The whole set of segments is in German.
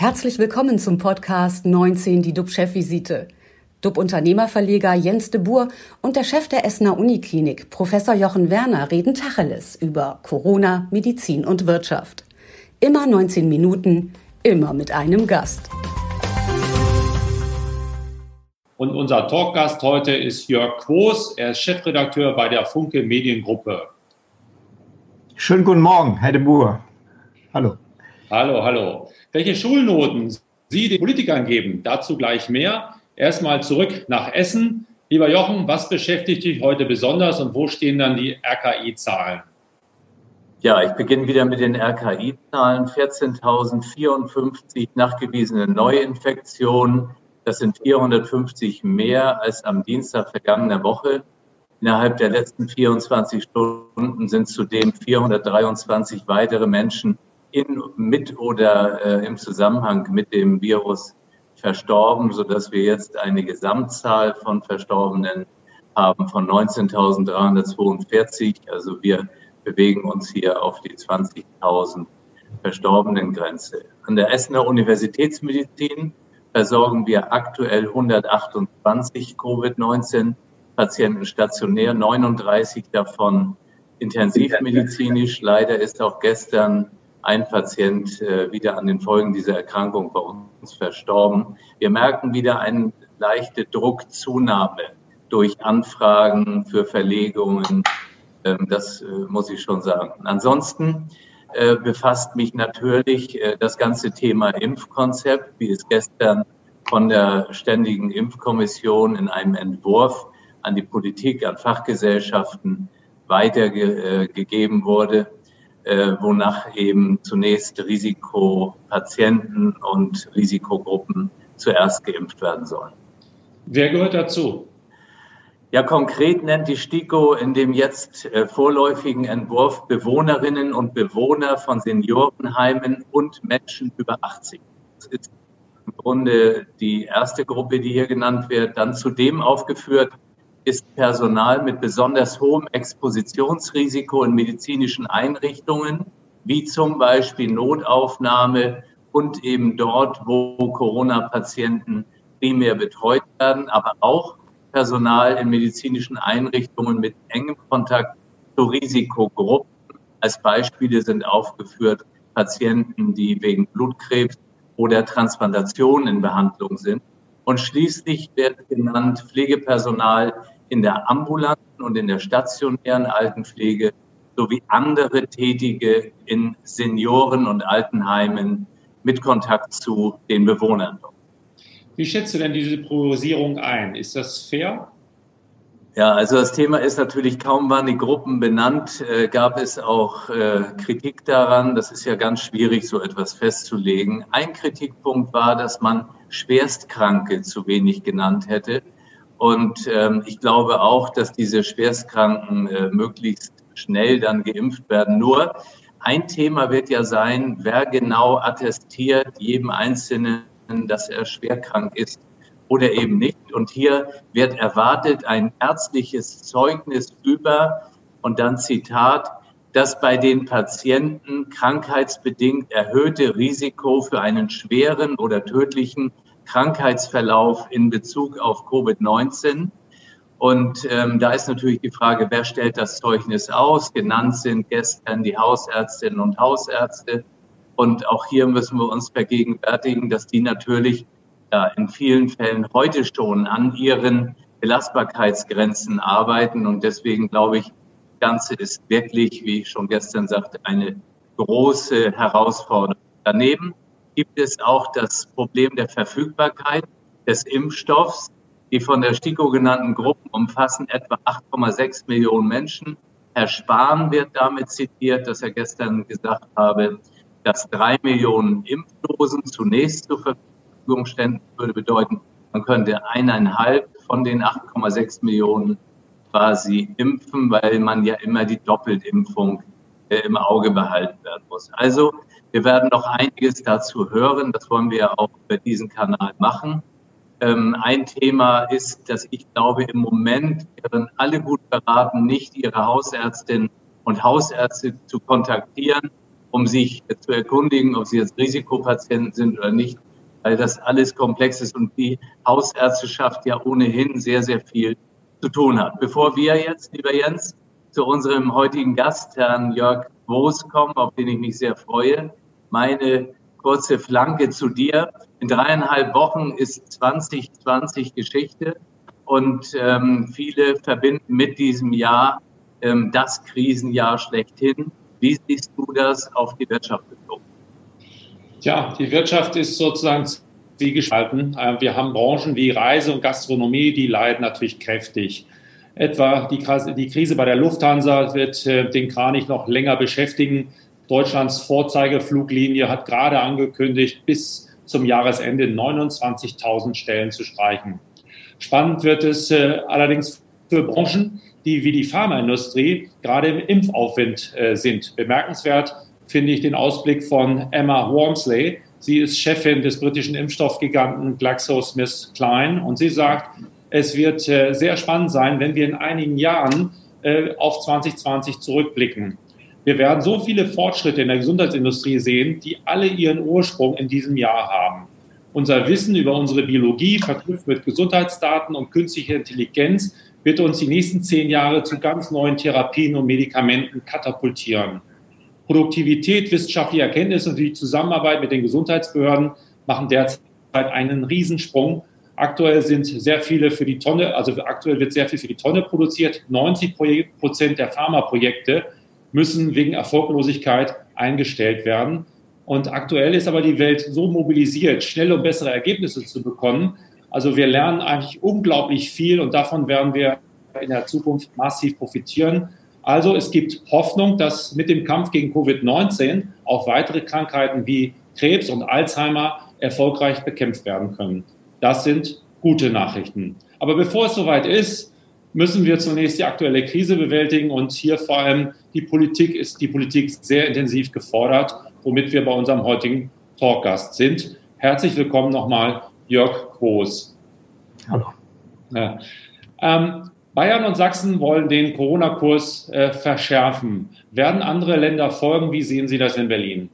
Herzlich willkommen zum Podcast 19, die DUB-Chefvisite. DUB-Unternehmerverleger Jens de Boer und der Chef der Essener Uniklinik, Professor Jochen Werner, reden Tacheles über Corona, Medizin und Wirtschaft. Immer 19 Minuten, immer mit einem Gast. Und unser Talkgast heute ist Jörg Quos. Er ist Chefredakteur bei der Funke Mediengruppe. Schönen guten Morgen, Herr de Boer. Hallo. Hallo, hallo. Welche Schulnoten Sie den Politikern geben, dazu gleich mehr. Erstmal zurück nach Essen. Lieber Jochen, was beschäftigt dich heute besonders und wo stehen dann die RKI-Zahlen? Ja, ich beginne wieder mit den RKI-Zahlen. 14.054 nachgewiesene Neuinfektionen. Das sind 450 mehr als am Dienstag vergangener Woche. Innerhalb der letzten 24 Stunden sind zudem 423 weitere Menschen in, mit oder äh, im Zusammenhang mit dem Virus verstorben, sodass wir jetzt eine Gesamtzahl von Verstorbenen haben von 19.342. Also wir bewegen uns hier auf die 20.000 Verstorbenen Grenze. An der Essener Universitätsmedizin versorgen wir aktuell 128 Covid-19-Patienten stationär, 39 davon intensivmedizinisch. Leider ist auch gestern ein Patient äh, wieder an den Folgen dieser Erkrankung bei uns verstorben. Wir merken wieder eine leichte Druckzunahme durch Anfragen für Verlegungen. Ähm, das äh, muss ich schon sagen. Ansonsten äh, befasst mich natürlich das ganze Thema Impfkonzept, wie es gestern von der Ständigen Impfkommission in einem Entwurf an die Politik, an Fachgesellschaften weitergegeben wurde, wonach eben zunächst Risikopatienten und Risikogruppen zuerst geimpft werden sollen. Wer gehört dazu? Ja, konkret nennt die STIKO in dem jetzt äh, vorläufigen Entwurf Bewohnerinnen und Bewohner von Seniorenheimen und Menschen über 80. Das ist im Grunde die erste Gruppe, die hier genannt wird. Dann zudem aufgeführt ist Personal mit besonders hohem Expositionsrisiko in medizinischen Einrichtungen, wie zum Beispiel Notaufnahme und eben dort, wo Corona-Patienten primär betreut werden, aber auch Personal in medizinischen Einrichtungen mit engem Kontakt zu Risikogruppen. Als Beispiele sind aufgeführt Patienten, die wegen Blutkrebs oder Transplantation in Behandlung sind. Und schließlich wird genannt Pflegepersonal in der ambulanten und in der stationären Altenpflege sowie andere Tätige in Senioren- und Altenheimen mit Kontakt zu den Bewohnern. Wie schätzt du denn diese Priorisierung ein? Ist das fair? Ja, also das Thema ist natürlich, kaum waren die Gruppen benannt, äh, gab es auch äh, Kritik daran. Das ist ja ganz schwierig, so etwas festzulegen. Ein Kritikpunkt war, dass man Schwerstkranke zu wenig genannt hätte. Und ähm, ich glaube auch, dass diese Schwerstkranken äh, möglichst schnell dann geimpft werden. Nur ein Thema wird ja sein, wer genau attestiert jedem Einzelnen dass er schwerkrank ist oder eben nicht. Und hier wird erwartet ein ärztliches Zeugnis über, und dann Zitat, dass bei den Patienten krankheitsbedingt erhöhte Risiko für einen schweren oder tödlichen Krankheitsverlauf in Bezug auf Covid-19. Und ähm, da ist natürlich die Frage, wer stellt das Zeugnis aus? Genannt sind gestern die Hausärztinnen und Hausärzte. Und auch hier müssen wir uns vergegenwärtigen, dass die natürlich ja, in vielen Fällen heute schon an ihren Belastbarkeitsgrenzen arbeiten. Und deswegen glaube ich, das Ganze ist wirklich, wie ich schon gestern sagte, eine große Herausforderung. Daneben gibt es auch das Problem der Verfügbarkeit des Impfstoffs. Die von der STIKO genannten Gruppen umfassen etwa 8,6 Millionen Menschen. Herr Spahn wird damit zitiert, dass er gestern gesagt habe, dass drei Millionen Impfdosen zunächst zur Verfügung ständen, würde bedeuten, man könnte eineinhalb von den 8,6 Millionen quasi impfen, weil man ja immer die Doppeltimpfung äh, im Auge behalten werden muss. Also wir werden noch einiges dazu hören. Das wollen wir auch über diesen Kanal machen. Ähm, ein Thema ist, dass ich glaube, im Moment wären alle gut beraten, nicht ihre Hausärztin und Hausärzte zu kontaktieren, um sich zu erkundigen, ob sie jetzt Risikopatienten sind oder nicht, weil das alles komplex ist und die Hausärzteschaft ja ohnehin sehr, sehr viel zu tun hat. Bevor wir jetzt, lieber Jens, zu unserem heutigen Gast, Herrn Jörg Groß, kommen, auf den ich mich sehr freue, meine kurze Flanke zu dir. In dreieinhalb Wochen ist 2020 Geschichte und ähm, viele verbinden mit diesem Jahr ähm, das Krisenjahr schlechthin. Wie siehst du das auf die Wirtschaft bezogen? Ja, die Wirtschaft ist sozusagen wie gespalten. Äh, wir haben Branchen wie Reise und Gastronomie, die leiden natürlich kräftig. Etwa die, Krise bei der Lufthansa wird äh, den Kranich noch länger beschäftigen. Deutschlands Vorzeigefluglinie hat gerade angekündigt, bis zum Jahresende 29.000 Stellen zu streichen. Spannend wird es äh, allerdings für Branchen, die wie die Pharmaindustrie gerade im Impfaufwind äh, sind. Bemerkenswert finde ich den Ausblick von Emma Wormsley. Sie ist Chefin des britischen Impfstoffgiganten GlaxoSmithKline und sie sagt, es wird äh, sehr spannend sein, wenn wir in einigen Jahren äh, auf 2020 zurückblicken. Wir werden so viele Fortschritte in der Gesundheitsindustrie sehen, die alle ihren Ursprung in diesem Jahr haben. Unser Wissen über unsere Biologie, verknüpft mit Gesundheitsdaten und künstlicher Intelligenz, wird uns die nächsten zehn Jahre zu ganz neuen Therapien und Medikamenten katapultieren. Produktivität, wissenschaftliche Erkenntnisse und die Zusammenarbeit mit den Gesundheitsbehörden machen derzeit einen Riesensprung. Aktuell sind sehr viele für die Tonne, also aktuell wird sehr viel für die Tonne produziert. 90 Prozent der Pharmaprojekte müssen wegen Erfolglosigkeit eingestellt werden. Und aktuell ist aber die Welt so mobilisiert, schnelle und bessere Ergebnisse zu bekommen. Also wir lernen eigentlich unglaublich viel und davon werden wir in der Zukunft massiv profitieren. Also es gibt Hoffnung, dass mit dem Kampf gegen Covid-19 auch weitere Krankheiten wie Krebs und Alzheimer erfolgreich bekämpft werden können. Das sind gute Nachrichten. Aber bevor es soweit ist, müssen wir zunächst die aktuelle Krise bewältigen und hier vor allem die Politik ist die Politik sehr intensiv gefordert, womit wir bei unserem heutigen Talkgast sind. Herzlich willkommen nochmal, Jörg Groß. Hallo. Ja. Ähm, Bayern und Sachsen wollen den Corona-Kurs äh, verschärfen. Werden andere Länder folgen? Wie sehen Sie das in Berlin?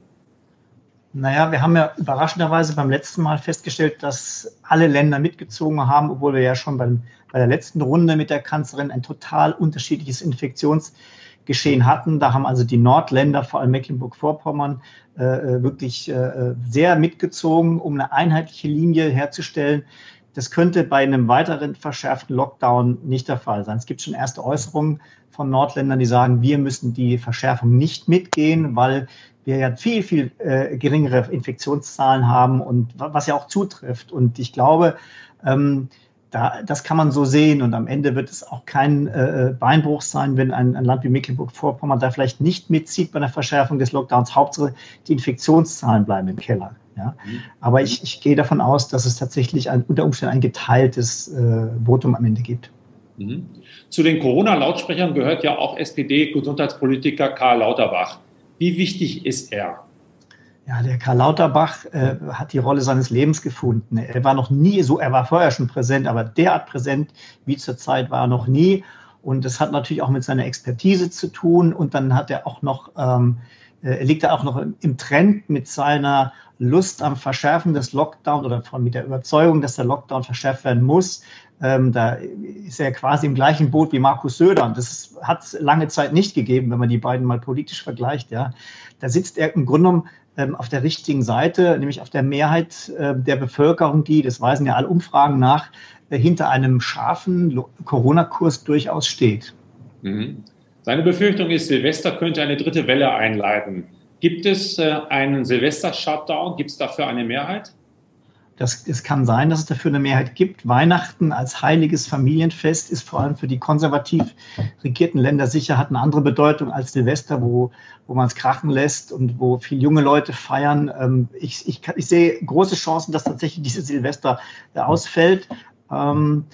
Naja, wir haben ja überraschenderweise beim letzten Mal festgestellt, dass alle Länder mitgezogen haben, obwohl wir ja schon beim, bei der letzten Runde mit der Kanzlerin ein total unterschiedliches Infektionsgeschehen hatten. Da haben also die Nordländer, vor allem Mecklenburg-Vorpommern, äh, äh wirklich äh, sehr mitgezogen, um eine einheitliche Linie herzustellen. Das könnte bei einem weiteren verschärften Lockdown nicht der Fall sein. Es gibt schon erste Äußerungen von Nordländern, die sagen, wir müssen die Verschärfung nicht mitgehen, weil wir ja viel, viel äh, geringere Infektionszahlen haben und was ja auch zutrifft. Und ich glaube, ähm, da, das kann man so sehen und am Ende wird es auch kein äh, Beinbruch sein, wenn ein, ein Land wie Mecklenburg-Vorpommern da vielleicht nicht mitzieht bei der Verschärfung des Lockdowns. Hauptsache die Infektionszahlen bleiben im Keller. Ja? Mhm. Aber ich, ich gehe davon aus, dass es tatsächlich ein, unter Umständen ein geteiltes äh, Votum am Ende gibt. Mhm. Zu den Corona-Lautsprechern gehört ja auch SPD-Gesundheitspolitiker Karl Lauterbach. Wie wichtig ist er? Ja, der Karl Lauterbach äh, hat die Rolle seines Lebens gefunden. Er war noch nie so, er war vorher schon präsent, aber derart präsent wie zurzeit war er noch nie. Und das hat natürlich auch mit seiner Expertise zu tun. Und dann hat er auch noch, ähm, äh, liegt er auch noch im Trend mit seiner Lust am Verschärfen des Lockdowns oder von, mit der Überzeugung, dass der Lockdown verschärft werden muss. Ähm, da ist er quasi im gleichen Boot wie Markus Söder. Und das hat es lange Zeit nicht gegeben, wenn man die beiden mal politisch vergleicht. Ja. Da sitzt er im Grunde genommen ähm, auf der richtigen Seite, nämlich auf der Mehrheit äh, der Bevölkerung, die, das weisen ja alle Umfragen nach, äh, hinter einem scharfen Corona-Kurs durchaus steht. Mhm. Seine Befürchtung ist, Silvester könnte eine dritte Welle einleiten. Gibt es äh, einen Silvester-Shutdown? Gibt es dafür eine Mehrheit? Das, es kann sein, dass es dafür eine Mehrheit gibt. Weihnachten als heiliges Familienfest ist vor allem für die konservativ regierten Länder sicher, hat eine andere Bedeutung als Silvester, wo, wo man es krachen lässt und wo viele junge Leute feiern. Ähm, ich, ich, ich sehe große Chancen, dass tatsächlich dieses Silvester äh, ausfällt. Ähm,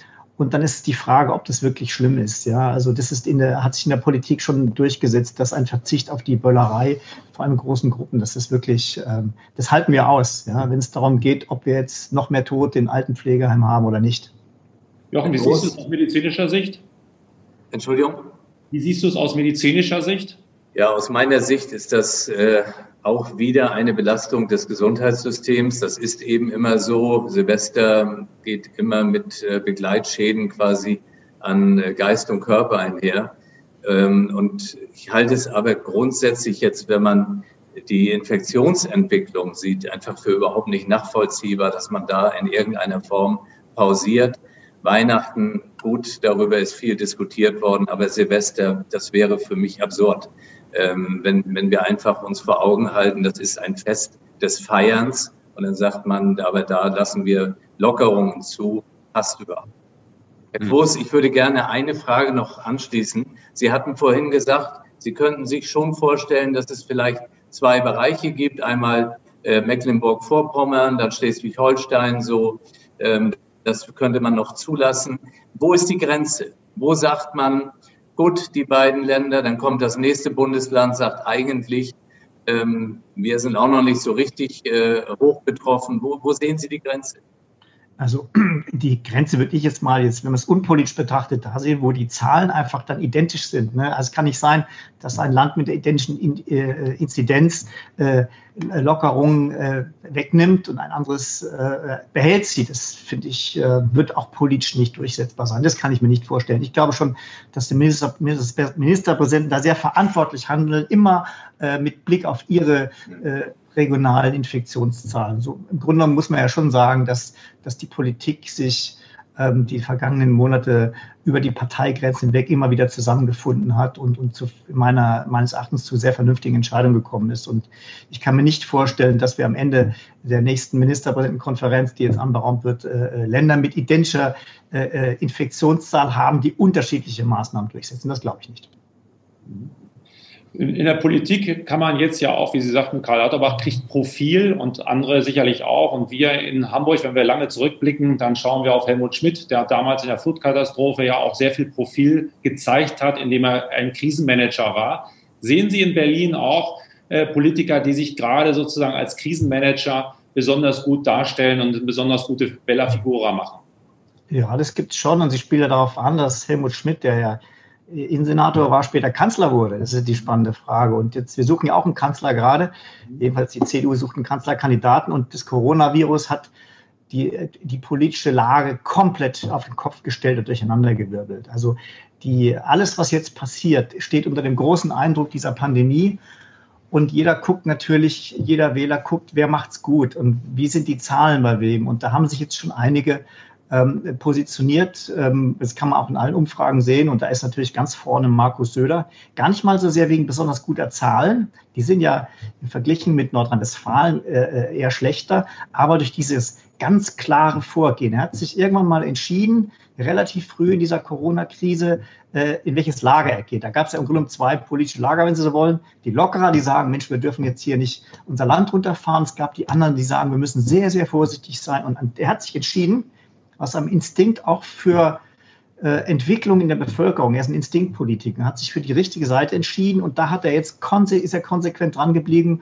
und dann ist die Frage, ob das wirklich schlimm ist. Ja, also das ist in der, hat sich in der Politik schon durchgesetzt, dass ein Verzicht auf die Böllerei, vor allem großen Gruppen, das ist wirklich, ähm, das halten wir aus, ja, wenn es darum geht, ob wir jetzt noch mehr Tote in Altenpflegeheim haben oder nicht. Jochen, wie siehst du es aus medizinischer Sicht? Entschuldigung? Wie siehst du es aus medizinischer Sicht? Ja, aus meiner Sicht ist das äh, auch wieder eine Belastung des Gesundheitssystems. Das ist eben immer so. Silvester geht immer mit äh, Begleitschäden quasi an äh, Geist und Körper einher. Ähm, und ich halte es aber grundsätzlich jetzt, wenn man die Infektionsentwicklung sieht, einfach für überhaupt nicht nachvollziehbar, dass man da in irgendeiner Form pausiert. Weihnachten, gut, darüber ist viel diskutiert worden, aber Silvester, das wäre für mich absurd ähm, wenn, wenn wir einfach uns vor Augen halten, das ist ein Fest des Feierns und dann sagt man, aber da lassen wir Lockerungen zu, passt überhaupt. Herr Groß, ich würde gerne eine Frage noch anschließen. Sie hatten vorhin gesagt, Sie könnten sich schon vorstellen, dass es vielleicht zwei Bereiche gibt. Einmal äh, Mecklenburg-Vorpommern, dann Schleswig-Holstein, so. Ähm, das könnte man noch zulassen. Wo ist die Grenze? Wo sagt man, gut, die beiden Länder. Dann kommt das nächste Bundesland, sagt eigentlich, ähm, wir sind auch noch nicht so richtig äh, hoch betroffen. Wo, wo sehen Sie die Grenze? Also die Grenze würde ich jetzt mal, jetzt, wenn man es unpolitisch betrachtet, da sehen, wo die Zahlen einfach dann identisch sind. Ne? Also es kann nicht sein, dass ein Land mit der identischen äh, Inzidenz äh, Lockerungen äh, wegnimmt und ein anderes äh, behält sie. Das finde ich, äh, wird auch politisch nicht durchsetzbar sein. Das kann ich mir nicht vorstellen. Ich glaube schon, dass die Minister, Ministerpräsidenten da sehr verantwortlich handeln, immer äh, mit Blick auf ihre regionalen Infektionszahlen. So, Im Grunde genommen muss man ja schon sagen, dass, dass die Politik sich ähm, die vergangenen Monate über die Parteigrenzen hinweg immer wieder zusammengefunden hat und, und zu meiner, meines Erachtens zu sehr vernünftigen Entscheidungen gekommen ist. Und ich kann mir nicht vorstellen, dass wir am Ende der nächsten Ministerpräsidentenkonferenz, die jetzt anberaumt wird, äh, Länder mit identischer äh, äh Infektionszahl haben, die unterschiedliche Maßnahmen durchsetzen. Das glaube ich nicht. In der Politik kann man jetzt ja auch, wie Sie sagten, Karl Lauterbach kriegt Profil und andere sicherlich auch. Und wir in Hamburg, wenn wir lange zurückblicken, dann schauen wir auf Helmut Schmidt, der damals in der Flutkatastrophe ja auch sehr viel Profil gezeigt hat, indem er ein Krisenmanager war. Sehen Sie in Berlin auch äh, Politiker, die sich gerade sozusagen als Krisenmanager besonders gut darstellen und besonders gute Bella Figura machen? Ja, das gibt es schon. Und Sie spielen darauf an, dass Helmut Schmidt, der ja Innensenator war, später Kanzler wurde? Das ist die spannende Frage. Und jetzt, wir suchen ja auch einen Kanzler gerade. Jedenfalls die CDU sucht einen Kanzlerkandidaten und das Coronavirus hat die, die politische Lage komplett auf den Kopf gestellt und durcheinandergewirbelt. Also die, alles, was jetzt passiert, steht unter dem großen Eindruck dieser Pandemie. Und jeder guckt natürlich, jeder Wähler guckt, wer macht's gut und wie sind die Zahlen bei wem. Und da haben sich jetzt schon einige ähm, positioniert. Ähm, das kann man auch in allen Umfragen sehen. Und da ist natürlich ganz vorne Markus Söder. Gar nicht mal so sehr wegen besonders guter Zahlen. Die sind ja verglichen mit Nordrhein-Westfalen äh, äh, eher schlechter. Aber durch dieses ganz klare Vorgehen. Er hat sich irgendwann mal entschieden, relativ früh in dieser Corona-Krise, äh, in welches Lager er geht. Da gab es ja im Grunde zwei politische Lager, wenn Sie so wollen. Die Lockerer, die sagen, Mensch, wir dürfen jetzt hier nicht unser Land runterfahren. Es gab die anderen, die sagen, wir müssen sehr, sehr vorsichtig sein. Und er hat sich entschieden, was am Instinkt auch für äh, Entwicklung in der Bevölkerung, er ist ein Instinktpolitiker, hat sich für die richtige Seite entschieden und da hat er jetzt ist er konsequent dran geblieben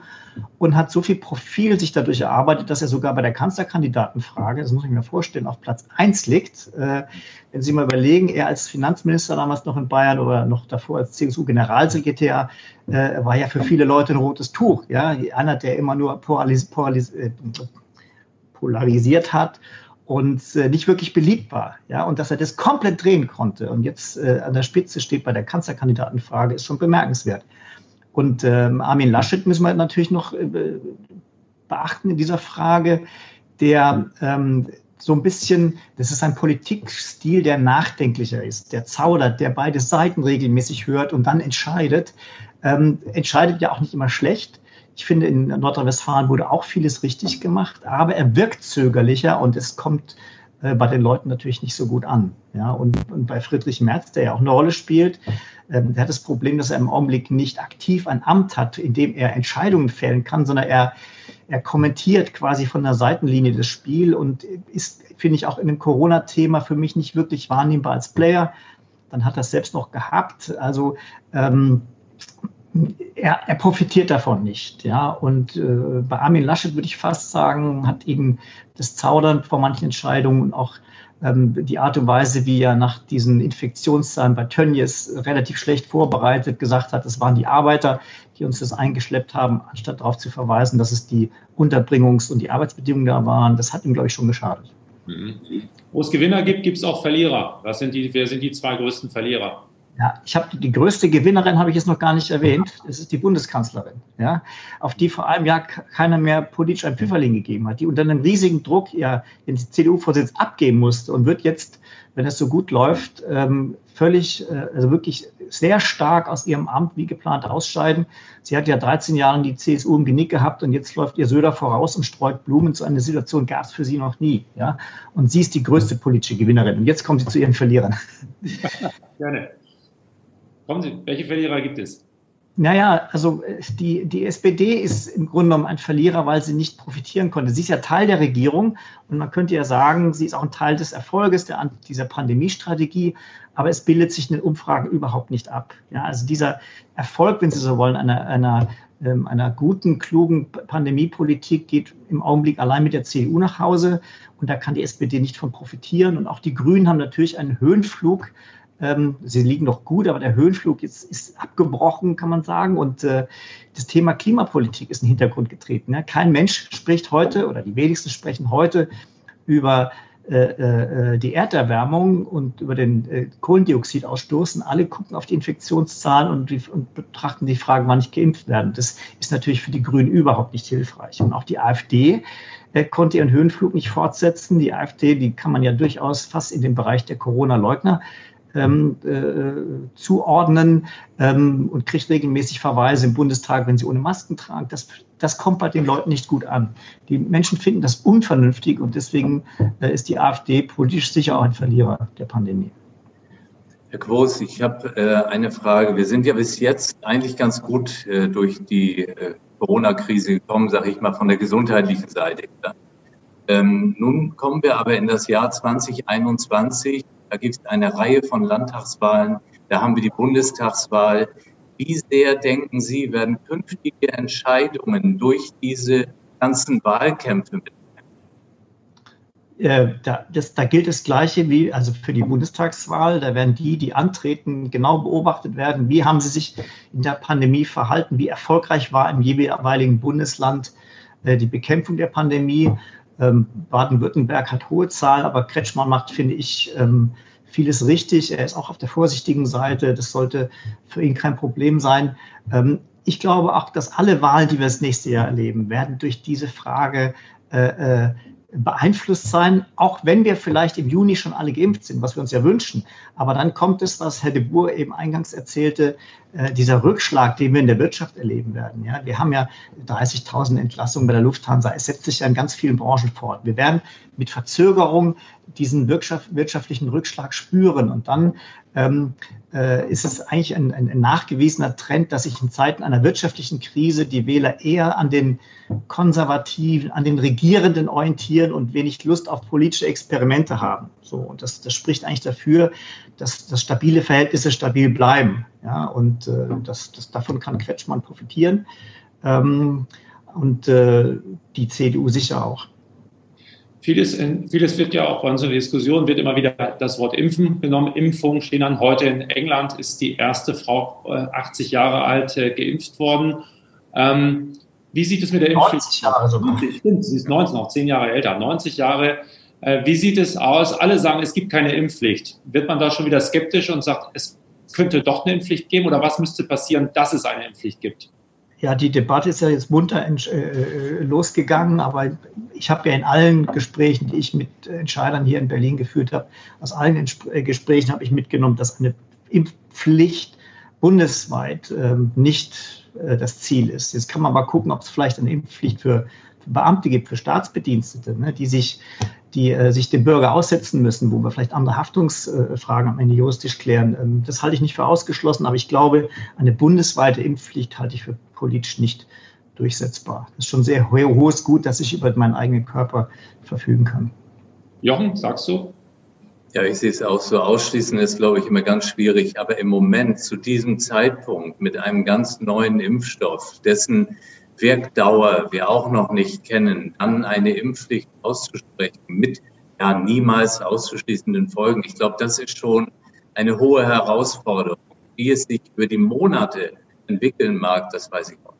und hat so viel Profil sich dadurch erarbeitet, dass er sogar bei der Kanzlerkandidatenfrage, das muss ich mir vorstellen, auf Platz 1 liegt. Äh, wenn Sie mal überlegen, er als Finanzminister damals noch in Bayern oder noch davor als CSU-Generalsekretär äh, war ja für viele Leute ein rotes Tuch. Ja? Einer, der immer nur polaris polaris äh, polarisiert hat und äh, nicht wirklich beliebt war. Ja, und dass er das komplett drehen konnte und jetzt äh, an der Spitze steht bei der Kanzlerkandidatenfrage, ist schon bemerkenswert. Und ähm, Armin Laschet müssen wir natürlich noch äh, beachten in dieser Frage, der ähm, so ein bisschen, das ist ein Politikstil, der nachdenklicher ist, der zaudert, der beide Seiten regelmäßig hört und dann entscheidet. Ähm, entscheidet ja auch nicht immer schlecht, ich finde, in Nordrhein-Westfalen wurde auch vieles richtig gemacht, aber er wirkt zögerlicher und es kommt äh, bei den Leuten natürlich nicht so gut an. Ja, und, und bei Friedrich Merz, der ja auch eine Rolle spielt, ähm, der hat das Problem, dass er im Augenblick nicht aktiv ein Amt hat, in dem er Entscheidungen fällen kann, sondern er, er kommentiert quasi von der Seitenlinie das Spiel und ist, finde ich, auch in dem Corona-Thema für mich nicht wirklich wahrnehmbar als Player. Dann hat er es selbst noch gehabt. Also ähm, er, er, profitiert davon nicht. Ja? Und äh, bei Armin Laschet würde ich fast sagen, hat eben das Zaudern vor manchen Entscheidungen und auch ähm, die Art und Weise, wie er nach diesen Infektionszahlen bei Tönnies relativ schlecht vorbereitet gesagt hat, es waren die Arbeiter, die uns das eingeschleppt haben, anstatt darauf zu verweisen, dass es die Unterbringungs- und die Arbeitsbedingungen da waren. Das hat ihm, glaube ich, schon geschadet. Mhm. Wo es Gewinner gibt, gibt es auch Verlierer. Was sind die, wer sind die zwei größten Verlierer? Ja, ich habe die größte Gewinnerin habe ich jetzt noch gar nicht erwähnt. Das ist die Bundeskanzlerin, ja, auf die vor einem Jahr keiner mehr politisch ein Pfifferling gegeben hat, die unter einem riesigen Druck ja den CDU-Vorsitz abgeben musste und wird jetzt, wenn es so gut läuft, ähm, völlig, äh, also wirklich sehr stark aus ihrem Amt wie geplant ausscheiden. Sie hat ja 13 Jahre die CSU im Genick gehabt und jetzt läuft ihr Söder voraus und streut Blumen. So eine Situation gab es für sie noch nie. Ja? Und sie ist die größte politische Gewinnerin. Und jetzt kommen sie zu ihren Verlierern. Gerne. Kommen Sie, welche Verlierer gibt es? Naja, also äh, die, die SPD ist im Grunde genommen ein Verlierer, weil sie nicht profitieren konnte. Sie ist ja Teil der Regierung und man könnte ja sagen, sie ist auch ein Teil des Erfolges der, dieser Pandemiestrategie, aber es bildet sich in den Umfragen überhaupt nicht ab. Ja, also dieser Erfolg, wenn Sie so wollen, einer, einer, ähm, einer guten, klugen Pandemiepolitik geht im Augenblick allein mit der CDU nach Hause und da kann die SPD nicht von profitieren. Und auch die Grünen haben natürlich einen Höhenflug ähm, sie liegen noch gut, aber der Höhenflug ist, ist abgebrochen, kann man sagen. Und äh, das Thema Klimapolitik ist in den Hintergrund getreten. Ne? Kein Mensch spricht heute, oder die wenigsten sprechen heute über äh, äh, die Erderwärmung und über den äh, Kohlendioxidausstoß. Alle gucken auf die Infektionszahlen und, die, und, betrachten die Frage, wann ich geimpft werden. Das ist natürlich für die Grünen überhaupt nicht hilfreich. Und auch die AfD äh, konnte ihren Höhenflug nicht fortsetzen. Die AfD, die kann man ja durchaus fast in den Bereich der Corona-Leugner ähm, äh, zuordnen ähm, und kriegt regelmäßig Verweise im Bundestag, wenn sie ohne Masken tragen. Das, das kommt bei den Leuten nicht gut an. Die Menschen finden das unvernünftig und deswegen äh, ist die AfD politisch sicher auch ein Verlierer der Pandemie. Herr Groß, ich habe äh, eine Frage. Wir sind ja bis jetzt eigentlich ganz gut äh, durch die äh, Corona-Krise gekommen, sage ich mal, von der gesundheitlichen Seite. Ähm, nun kommen wir aber in das Jahr 2021 da gibt es eine Reihe von Landtagswahlen. Da haben wir die Bundestagswahl. Wie sehr denken Sie, werden künftige Entscheidungen durch diese ganzen Wahlkämpfe mit äh, da, das, da, gilt das Gleiche wie also für die Bundestagswahl. Da werden die, die antreten, genau beobachtet werden. Wie haben sie sich in der Pandemie verhalten? Wie erfolgreich war im jeweiligen Bundesland äh, die Bekämpfung der Pandemie? Ähm, Baden-Württemberg hat hohe Zahlen, aber Kretschmann macht, finde ich, ähm, vieles richtig. Er ist auch auf der vorsichtigen Seite. Das sollte für ihn kein Problem sein. Ähm, ich glaube auch, dass alle Wahlen, die wir das nächste Jahr erleben, werden durch diese Frage äh, äh, beeinflusst sein, auch wenn wir vielleicht im Juni schon alle geimpft sind, was wir uns ja wünschen. Aber dann kommt es, was Herr de Boer eben eingangs erzählte, äh, dieser Rückschlag, den wir in der Wirtschaft erleben werden. Ja, wir haben ja 30.000 Entlassungen bei der Lufthansa. Es setzt sich ja in ganz vielen Branchen fort. Wir werden mit Verzögerung diesen wirtschaftlichen Rückschlag spüren. Und dann ähm, äh, ist es eigentlich ein, ein, ein, nachgewiesener Trend, dass sich in Zeiten einer wirtschaftlichen Krise die Wähler eher an den Konservativen, an den Regierenden orientieren und wenig Lust auf politische Experimente haben. So, und das, das spricht eigentlich dafür, dass, dass stabile Verhältnisse stabil bleiben. Ja, und äh, das, das, davon kann Quetschmann profitieren. Ähm, und äh, die CDU sicher auch. Vieles, vieles wird ja auch bei unserer Diskussion wird immer wieder das Wort Impfen genommen. Impfung stehen an. Heute in England ist die erste Frau 80 äh, Jahre alt äh, geimpft worden. Ähm, wie sieht es mit der Impfpflicht? 90 Jahre sogar. Stimmt, sie ist 19, auch 10 Jahre älter. 90 Jahre. Äh, wie sieht es aus? Alle sagen, es gibt keine Impfpflicht. Wird man da schon wieder skeptisch und sagt, es könnte doch eine Impfpflicht geben? Oder was müsste passieren, dass es eine Impfpflicht gibt? Ja, die Debatte ist ja jetzt munter äh, äh, losgegangen, aber ich habe ja in allen Gesprächen, die ich mit Entscheidern hier in Berlin geführt habe, aus allen äh, Gesprächen habe ich mitgenommen, dass eine Impfpflicht bundesweit ähm, nicht das Ziel ist. Jetzt kann man mal gucken, ob es vielleicht eine Impfpflicht für, für Beamte gibt, für Staatsbedienstete, ne, die sich die äh, sich dem Bürger aussetzen müssen, wo wir vielleicht andere Haftungsfragen am Ende juristisch klären. Ähm, das halte ich nicht für ausgeschlossen, aber ich glaube, eine bundesweite Impfpflicht halte ich für politisch nicht durchsetzbar. Das ist schon sehr hohes Gut, dass ich über meinen eigenen Körper verfügen kann. Jochen, sagst du? Ja, ich sehe es auch so. Ausschließen ist, glaube ich, immer ganz schwierig. Aber im Moment, zu diesem Zeitpunkt, mit einem ganz neuen Impfstoff, dessen Wirkdauer wir auch noch nicht kennen, dann eine Impfpflicht auszusprechen mit ja, niemals auszuschließenden Folgen. Ich glaube, das ist schon eine hohe Herausforderung. Wie es sich über die Monate entwickeln mag, das weiß ich auch.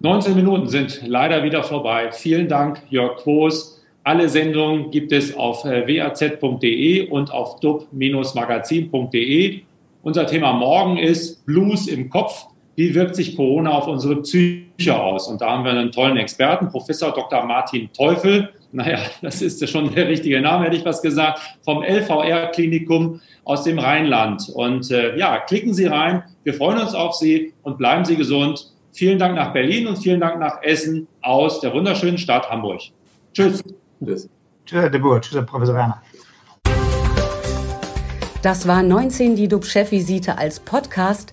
19 Minuten sind leider wieder vorbei. Vielen Dank, Jörg Quos. Alle Sendungen gibt es auf äh, waz.de und auf dub-magazin.de. Unser Thema morgen ist Blues im Kopf. Wie wirkt sich Corona auf unsere Psyche aus? Und da haben wir einen tollen Experten, Professor Dr. Martin Teufel. Naja, das ist schon der richtige Name, hätte ich was gesagt, vom LVR-Klinikum aus dem Rheinland. Und äh, ja, klicken Sie rein. Wir freuen uns auf Sie und bleiben Sie gesund. Vielen Dank nach Berlin und vielen Dank nach Essen aus der wunderschönen Stadt Hamburg. Tschüss. Tschüss. Tschüss, Herr de Boer. Tschüss, Herr Professor Werner. Das war 19 die DUB-Chefvisite als Podcast.